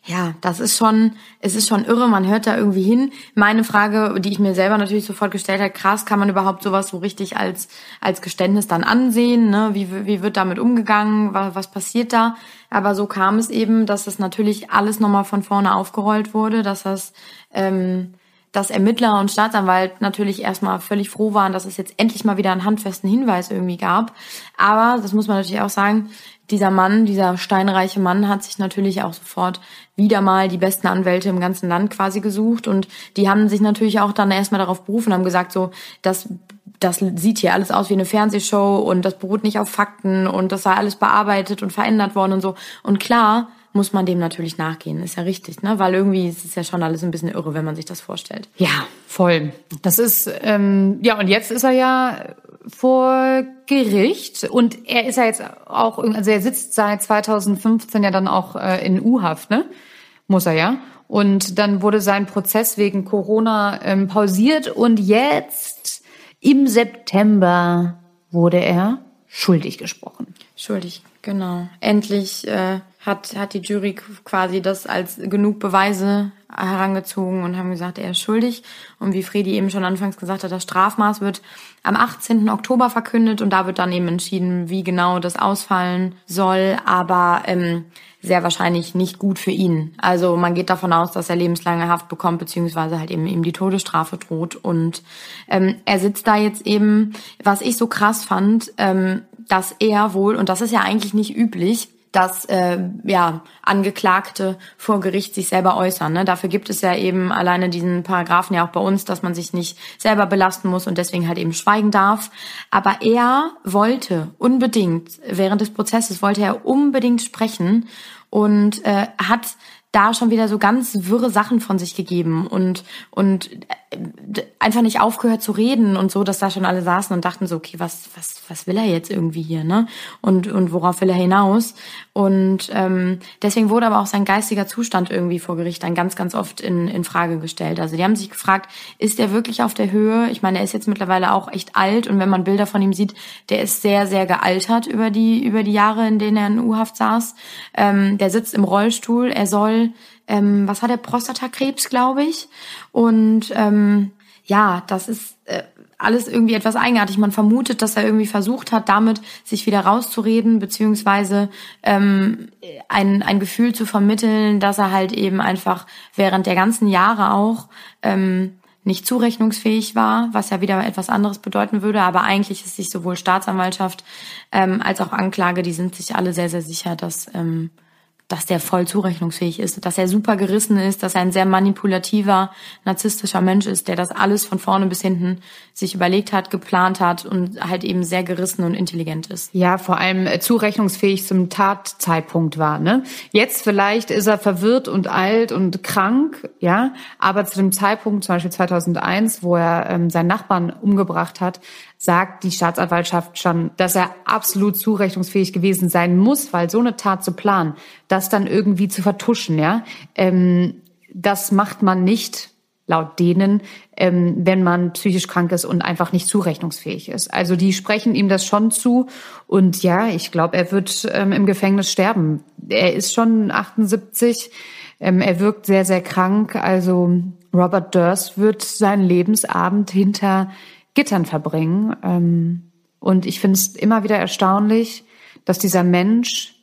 Speaker 1: ja, das ist schon, es ist schon irre, man hört da irgendwie hin. Meine Frage, die ich mir selber natürlich sofort gestellt habe, krass, kann man überhaupt sowas so richtig als, als Geständnis dann ansehen? Ne? Wie, wie wird damit umgegangen? Was, was passiert da? Aber so kam es eben, dass das natürlich alles nochmal von vorne aufgerollt wurde, dass das, ähm, dass Ermittler und Staatsanwalt natürlich erstmal völlig froh waren, dass es jetzt endlich mal wieder einen handfesten Hinweis irgendwie gab. Aber, das muss man natürlich auch sagen, dieser Mann, dieser steinreiche Mann hat sich natürlich auch sofort wieder mal die besten Anwälte im ganzen Land quasi gesucht und die haben sich natürlich auch dann erstmal darauf berufen, haben gesagt so, das das sieht hier alles aus wie eine Fernsehshow und das beruht nicht auf Fakten und das sei alles bearbeitet und verändert worden und so. Und klar muss man dem natürlich nachgehen, ist ja richtig, ne? Weil irgendwie ist es ja schon alles ein bisschen irre, wenn man sich das vorstellt.
Speaker 2: Ja, voll. Das ist ähm, ja und jetzt ist er ja vor Gericht und er ist ja jetzt auch, also er sitzt seit 2015 ja dann auch äh, in U-Haft, ne? Muss er ja. Und dann wurde sein Prozess wegen Corona ähm, pausiert und jetzt im September wurde er schuldig gesprochen.
Speaker 1: Schuldig, genau. Endlich äh, hat, hat die Jury quasi das als genug Beweise herangezogen und haben gesagt, er ist schuldig. Und wie Fredi eben schon anfangs gesagt hat, das Strafmaß wird am 18. Oktober verkündet und da wird dann eben entschieden, wie genau das ausfallen soll, aber ähm, sehr wahrscheinlich nicht gut für ihn. Also man geht davon aus, dass er lebenslange Haft bekommt, beziehungsweise halt eben ihm die Todesstrafe droht. Und ähm, er sitzt da jetzt eben, was ich so krass fand, ähm, dass er wohl, und das ist ja eigentlich nicht üblich, dass äh, ja Angeklagte vor Gericht sich selber äußern. Ne? Dafür gibt es ja eben alleine diesen Paragraphen ja auch bei uns, dass man sich nicht selber belasten muss und deswegen halt eben schweigen darf. Aber er wollte unbedingt während des Prozesses wollte er unbedingt sprechen und äh, hat da schon wieder so ganz wirre Sachen von sich gegeben und und äh, einfach nicht aufgehört zu reden und so, dass da schon alle saßen und dachten so, okay, was was was will er jetzt irgendwie hier, ne? Und und worauf will er hinaus? Und ähm, deswegen wurde aber auch sein geistiger Zustand irgendwie vor Gericht dann ganz ganz oft in in Frage gestellt. Also die haben sich gefragt, ist er wirklich auf der Höhe? Ich meine, er ist jetzt mittlerweile auch echt alt und wenn man Bilder von ihm sieht, der ist sehr sehr gealtert über die über die Jahre, in denen er in U-Haft saß. Ähm, der sitzt im Rollstuhl, er soll ähm, was hat er, Prostatakrebs, glaube ich. Und ähm, ja, das ist äh, alles irgendwie etwas eigenartig. Man vermutet, dass er irgendwie versucht hat, damit sich wieder rauszureden, beziehungsweise ähm, ein, ein Gefühl zu vermitteln, dass er halt eben einfach während der ganzen Jahre auch ähm, nicht zurechnungsfähig war, was ja wieder etwas anderes bedeuten würde. Aber eigentlich ist sich sowohl Staatsanwaltschaft ähm, als auch Anklage, die sind sich alle sehr, sehr sicher, dass ähm, dass der voll zurechnungsfähig ist, dass er super gerissen ist, dass er ein sehr manipulativer, narzisstischer Mensch ist, der das alles von vorne bis hinten sich überlegt hat, geplant hat und halt eben sehr gerissen und intelligent ist.
Speaker 2: Ja, vor allem äh, zurechnungsfähig zum Tatzeitpunkt war. Ne? Jetzt vielleicht ist er verwirrt und alt und krank, ja, aber zu dem Zeitpunkt, zum Beispiel 2001, wo er ähm, seinen Nachbarn umgebracht hat, sagt die Staatsanwaltschaft schon, dass er absolut zurechnungsfähig gewesen sein muss, weil so eine Tat zu planen, das dann irgendwie zu vertuschen, ja, ähm, das macht man nicht laut denen, ähm, wenn man psychisch krank ist und einfach nicht zurechnungsfähig ist. Also die sprechen ihm das schon zu und ja, ich glaube, er wird ähm, im Gefängnis sterben. Er ist schon 78, ähm, er wirkt sehr, sehr krank. Also Robert Durst wird seinen Lebensabend hinter Gittern verbringen. Ähm, und ich finde es immer wieder erstaunlich, dass dieser Mensch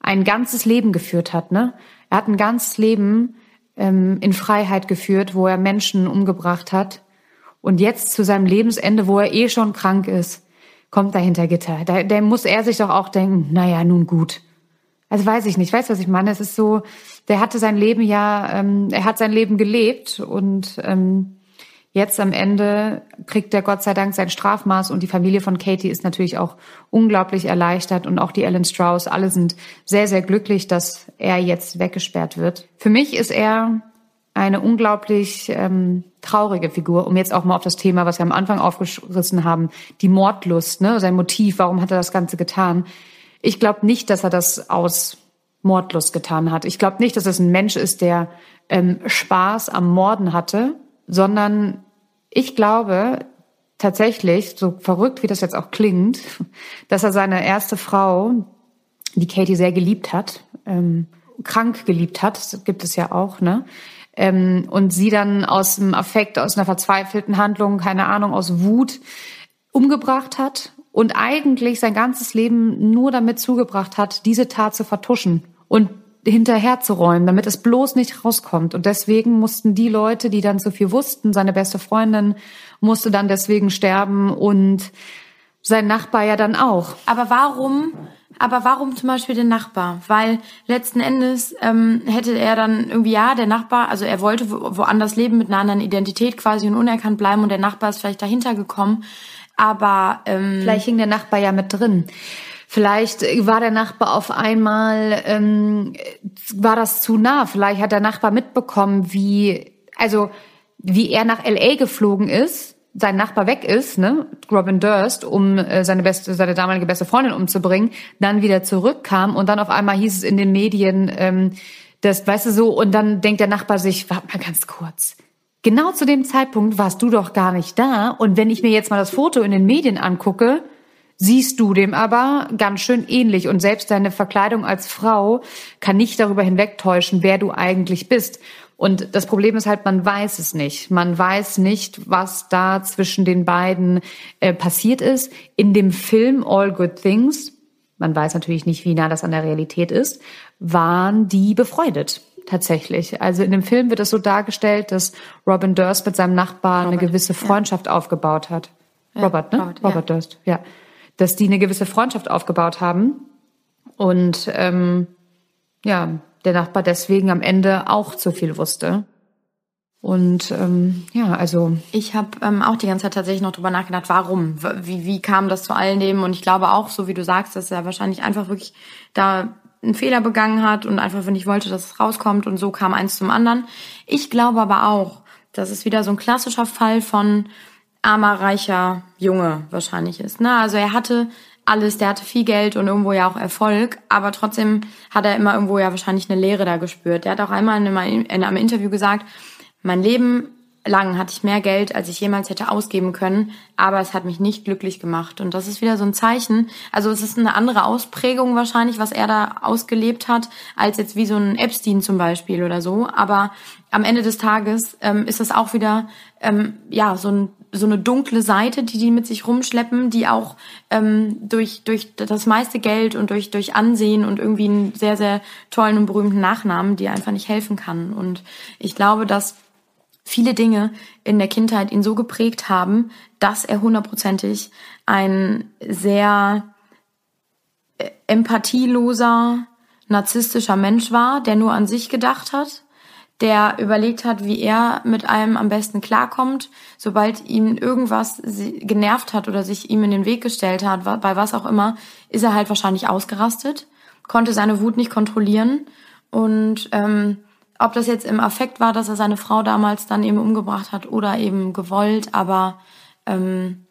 Speaker 2: ein ganzes Leben geführt hat. Ne? Er hat ein ganzes Leben ähm, in Freiheit geführt, wo er Menschen umgebracht hat. Und jetzt zu seinem Lebensende, wo er eh schon krank ist, kommt er hinter Gitter. Da, da muss er sich doch auch denken, naja, nun gut. Also weiß ich nicht, weißt du, was ich meine? Es ist so, der hatte sein Leben ja, ähm, er hat sein Leben gelebt und ähm, Jetzt am Ende kriegt er Gott sei Dank sein Strafmaß und die Familie von Katie ist natürlich auch unglaublich erleichtert und auch die Ellen Strauss. Alle sind sehr, sehr glücklich, dass er jetzt weggesperrt wird. Für mich ist er eine unglaublich ähm, traurige Figur, um jetzt auch mal auf das Thema, was wir am Anfang aufgerissen haben, die Mordlust, ne, sein Motiv, warum hat er das Ganze getan? Ich glaube nicht, dass er das aus Mordlust getan hat. Ich glaube nicht, dass es ein Mensch ist, der ähm, Spaß am Morden hatte, sondern ich glaube tatsächlich, so verrückt wie das jetzt auch klingt, dass er seine erste Frau, die Katie sehr geliebt hat, ähm, krank geliebt hat, das gibt es ja auch, ne? Ähm, und sie dann aus dem Affekt, aus einer verzweifelten Handlung, keine Ahnung, aus Wut umgebracht hat und eigentlich sein ganzes Leben nur damit zugebracht hat, diese Tat zu vertuschen und hinterherzuräumen, damit es bloß nicht rauskommt. Und deswegen mussten die Leute, die dann so viel wussten, seine beste Freundin musste dann deswegen sterben und sein Nachbar ja dann auch.
Speaker 1: Aber warum aber warum zum Beispiel den Nachbar? Weil letzten Endes ähm, hätte er dann irgendwie, ja, der Nachbar, also er wollte wo, woanders leben mit einer anderen Identität quasi und unerkannt bleiben und der Nachbar ist vielleicht dahinter gekommen. Aber ähm,
Speaker 2: vielleicht hing der Nachbar ja mit drin. Vielleicht war der Nachbar auf einmal, ähm, war das zu nah. Vielleicht hat der Nachbar mitbekommen, wie, also wie er nach LA geflogen ist sein Nachbar weg ist, ne, Robin Durst, um äh, seine beste, seine damalige beste Freundin umzubringen, dann wieder zurückkam und dann auf einmal hieß es in den Medien, ähm, das, weißt du so, und dann denkt der Nachbar sich, warte mal ganz kurz. Genau zu dem Zeitpunkt warst du doch gar nicht da. Und wenn ich mir jetzt mal das Foto in den Medien angucke, siehst du dem aber ganz schön ähnlich. Und selbst deine Verkleidung als Frau kann nicht darüber hinwegtäuschen, wer du eigentlich bist. Und das Problem ist halt, man weiß es nicht. Man weiß nicht, was da zwischen den beiden äh, passiert ist. In dem Film All Good Things, man weiß natürlich nicht, wie nah das an der Realität ist, waren die befreundet. Tatsächlich. Also in dem Film wird es so dargestellt, dass Robin Durst mit seinem Nachbar Robert, eine gewisse Freundschaft ja. aufgebaut hat. Ja, Robert, ne? Robert, Robert ja. Durst, ja. Dass die eine gewisse Freundschaft aufgebaut haben. Und ähm, ja, der Nachbar deswegen am Ende auch zu viel wusste. Und ähm, ja, also.
Speaker 1: Ich habe ähm, auch die ganze Zeit tatsächlich noch drüber nachgedacht, warum? Wie, wie kam das zu all dem? Und ich glaube auch, so wie du sagst, dass er wahrscheinlich einfach wirklich da einen Fehler begangen hat und einfach ich wollte, dass es rauskommt und so kam eins zum anderen. Ich glaube aber auch, dass es wieder so ein klassischer Fall von armer, reicher Junge wahrscheinlich ist. Ne? Also er hatte alles, der hatte viel Geld und irgendwo ja auch Erfolg, aber trotzdem hat er immer irgendwo ja wahrscheinlich eine Leere da gespürt. Der hat auch einmal in einem, Interview gesagt, mein Leben lang hatte ich mehr Geld, als ich jemals hätte ausgeben können, aber es hat mich nicht glücklich gemacht. Und das ist wieder so ein Zeichen. Also es ist eine andere Ausprägung wahrscheinlich, was er da ausgelebt hat, als jetzt wie so ein Epstein zum Beispiel oder so. Aber am Ende des Tages ähm, ist das auch wieder ähm, ja so ein so eine dunkle Seite, die die mit sich rumschleppen, die auch ähm, durch durch das meiste Geld und durch durch Ansehen und irgendwie einen sehr sehr tollen und berühmten Nachnamen, die einfach nicht helfen kann. Und ich glaube, dass viele Dinge in der Kindheit ihn so geprägt haben, dass er hundertprozentig ein sehr äh, empathieloser, narzisstischer Mensch war, der nur an sich gedacht hat der überlegt hat, wie er mit allem am besten klarkommt. Sobald ihn irgendwas genervt hat oder sich ihm in den Weg gestellt hat, bei was auch immer, ist er halt wahrscheinlich ausgerastet, konnte seine Wut nicht kontrollieren. Und ähm, ob das jetzt im Affekt war, dass er seine Frau damals dann eben umgebracht hat oder eben gewollt, aber ähm,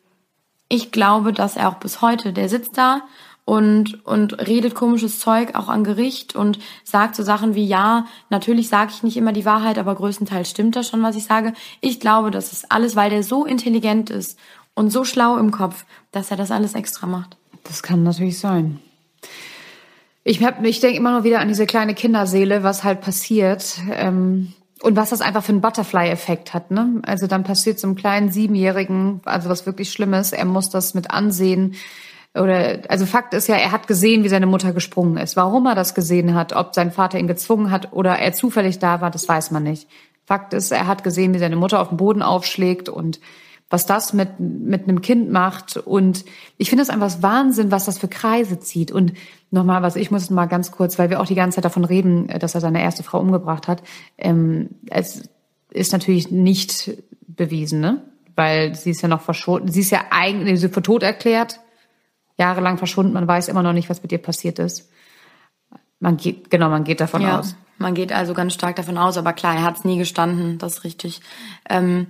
Speaker 1: ich glaube, dass er auch bis heute, der sitzt da und, und redet komisches Zeug auch an Gericht und sagt so Sachen wie, ja, natürlich sage ich nicht immer die Wahrheit, aber größtenteils stimmt das schon, was ich sage. Ich glaube, das ist alles, weil der so intelligent ist und so schlau im Kopf, dass er das alles extra macht.
Speaker 2: Das kann natürlich sein. Ich, hab, ich denke immer noch wieder an diese kleine Kinderseele, was halt passiert. Ähm, und was das einfach für einen Butterfly-Effekt hat, ne? Also dann passiert so einem kleinen Siebenjährigen, also was wirklich Schlimmes, er muss das mit ansehen, oder also Fakt ist ja, er hat gesehen, wie seine Mutter gesprungen ist. Warum er das gesehen hat, ob sein Vater ihn gezwungen hat oder er zufällig da war, das weiß man nicht. Fakt ist, er hat gesehen, wie seine Mutter auf dem Boden aufschlägt und was das mit, mit einem Kind macht. Und ich finde es einfach Wahnsinn, was das für Kreise zieht. Und nochmal, was ich muss mal ganz kurz, weil wir auch die ganze Zeit davon reden, dass er seine erste Frau umgebracht hat. Ähm, es ist natürlich nicht bewiesen, ne? Weil sie ist ja noch verschont, sie ist ja eigentlich, sie für tot erklärt jahrelang verschwunden. Man weiß immer noch nicht, was mit ihr passiert ist. Man geht, genau, man geht davon ja, aus.
Speaker 1: Man geht also ganz stark davon aus, aber klar, er hat es nie gestanden, das ist richtig. Ähm,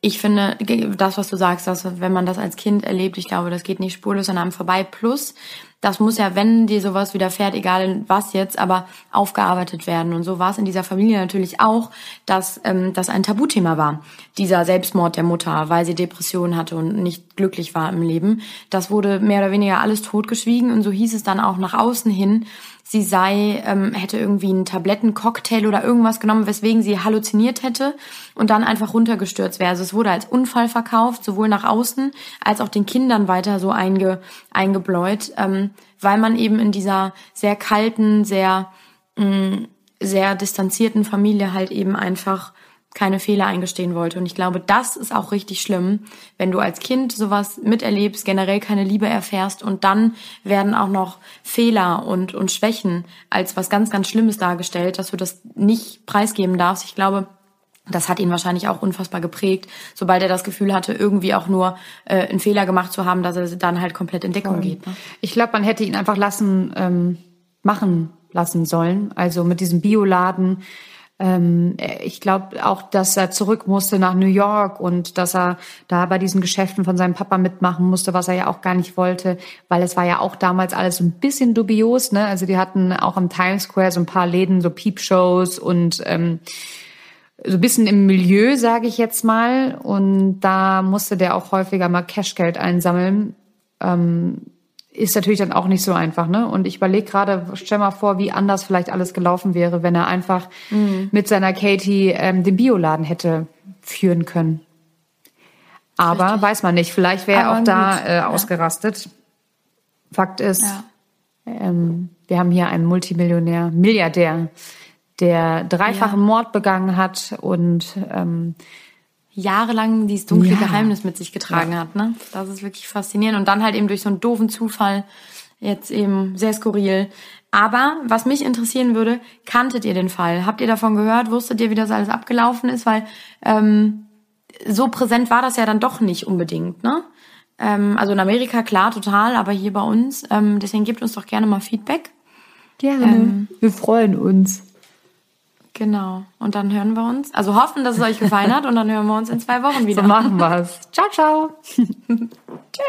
Speaker 1: ich finde, das, was du sagst, dass wenn man das als Kind erlebt, ich glaube, das geht nicht spurlos an einem vorbei. Plus, das muss ja, wenn dir sowas widerfährt, egal was jetzt, aber aufgearbeitet werden. Und so war es in dieser Familie natürlich auch, dass ähm, das ein Tabuthema war. Dieser Selbstmord der Mutter, weil sie Depressionen hatte und nicht glücklich war im Leben. Das wurde mehr oder weniger alles totgeschwiegen und so hieß es dann auch nach außen hin, sie sei, ähm, hätte irgendwie einen Tablettencocktail oder irgendwas genommen, weswegen sie halluziniert hätte und dann einfach runtergestürzt wäre. Also es wurde als Unfall verkauft, sowohl nach außen als auch den Kindern weiter so einge, eingebläut, ähm, weil man eben in dieser sehr kalten, sehr, mh, mm, sehr distanzierten Familie halt eben einfach keine Fehler eingestehen wollte. Und ich glaube, das ist auch richtig schlimm, wenn du als Kind sowas miterlebst, generell keine Liebe erfährst und dann werden auch noch Fehler und, und Schwächen als was ganz, ganz Schlimmes dargestellt, dass du das nicht preisgeben darfst. Ich glaube, das hat ihn wahrscheinlich auch unfassbar geprägt, sobald er das Gefühl hatte, irgendwie auch nur äh, einen Fehler gemacht zu haben, dass er dann halt komplett in Deckung geht. Ne?
Speaker 2: Ich glaube, man hätte ihn einfach lassen, ähm, machen lassen sollen. Also mit diesem Bioladen ich glaube auch, dass er zurück musste nach New York und dass er da bei diesen Geschäften von seinem Papa mitmachen musste, was er ja auch gar nicht wollte, weil es war ja auch damals alles so ein bisschen dubios. Ne? Also die hatten auch am Times Square so ein paar Läden, so Peepshows und ähm, so ein bisschen im Milieu, sage ich jetzt mal. Und da musste der auch häufiger mal Cashgeld einsammeln. Ähm, ist natürlich dann auch nicht so einfach, ne? Und ich überlege gerade, stell mal vor, wie anders vielleicht alles gelaufen wäre, wenn er einfach mhm. mit seiner Katie ähm, den Bioladen hätte führen können. Aber Richtig. weiß man nicht, vielleicht wäre er auch da äh, ja. ausgerastet. Fakt ist, ja. ähm, wir haben hier einen Multimillionär, Milliardär, der dreifachen ja. Mord begangen hat und ähm,
Speaker 1: jahrelang dieses dunkle ja. Geheimnis mit sich getragen ja. hat. Ne? Das ist wirklich faszinierend. Und dann halt eben durch so einen doofen Zufall jetzt eben sehr skurril. Aber was mich interessieren würde, kanntet ihr den Fall? Habt ihr davon gehört? Wusstet ihr, wie das alles abgelaufen ist? Weil ähm, so präsent war das ja dann doch nicht unbedingt, ne? Ähm, also in Amerika klar, total, aber hier bei uns. Ähm, deswegen gebt uns doch gerne mal Feedback.
Speaker 2: Gerne. Ähm, Wir freuen uns.
Speaker 1: Genau. Und dann hören wir uns. Also hoffen, dass es euch gefallen hat und dann hören wir uns in zwei Wochen wieder.
Speaker 2: So machen wir's. Ciao, ciao. Tschö.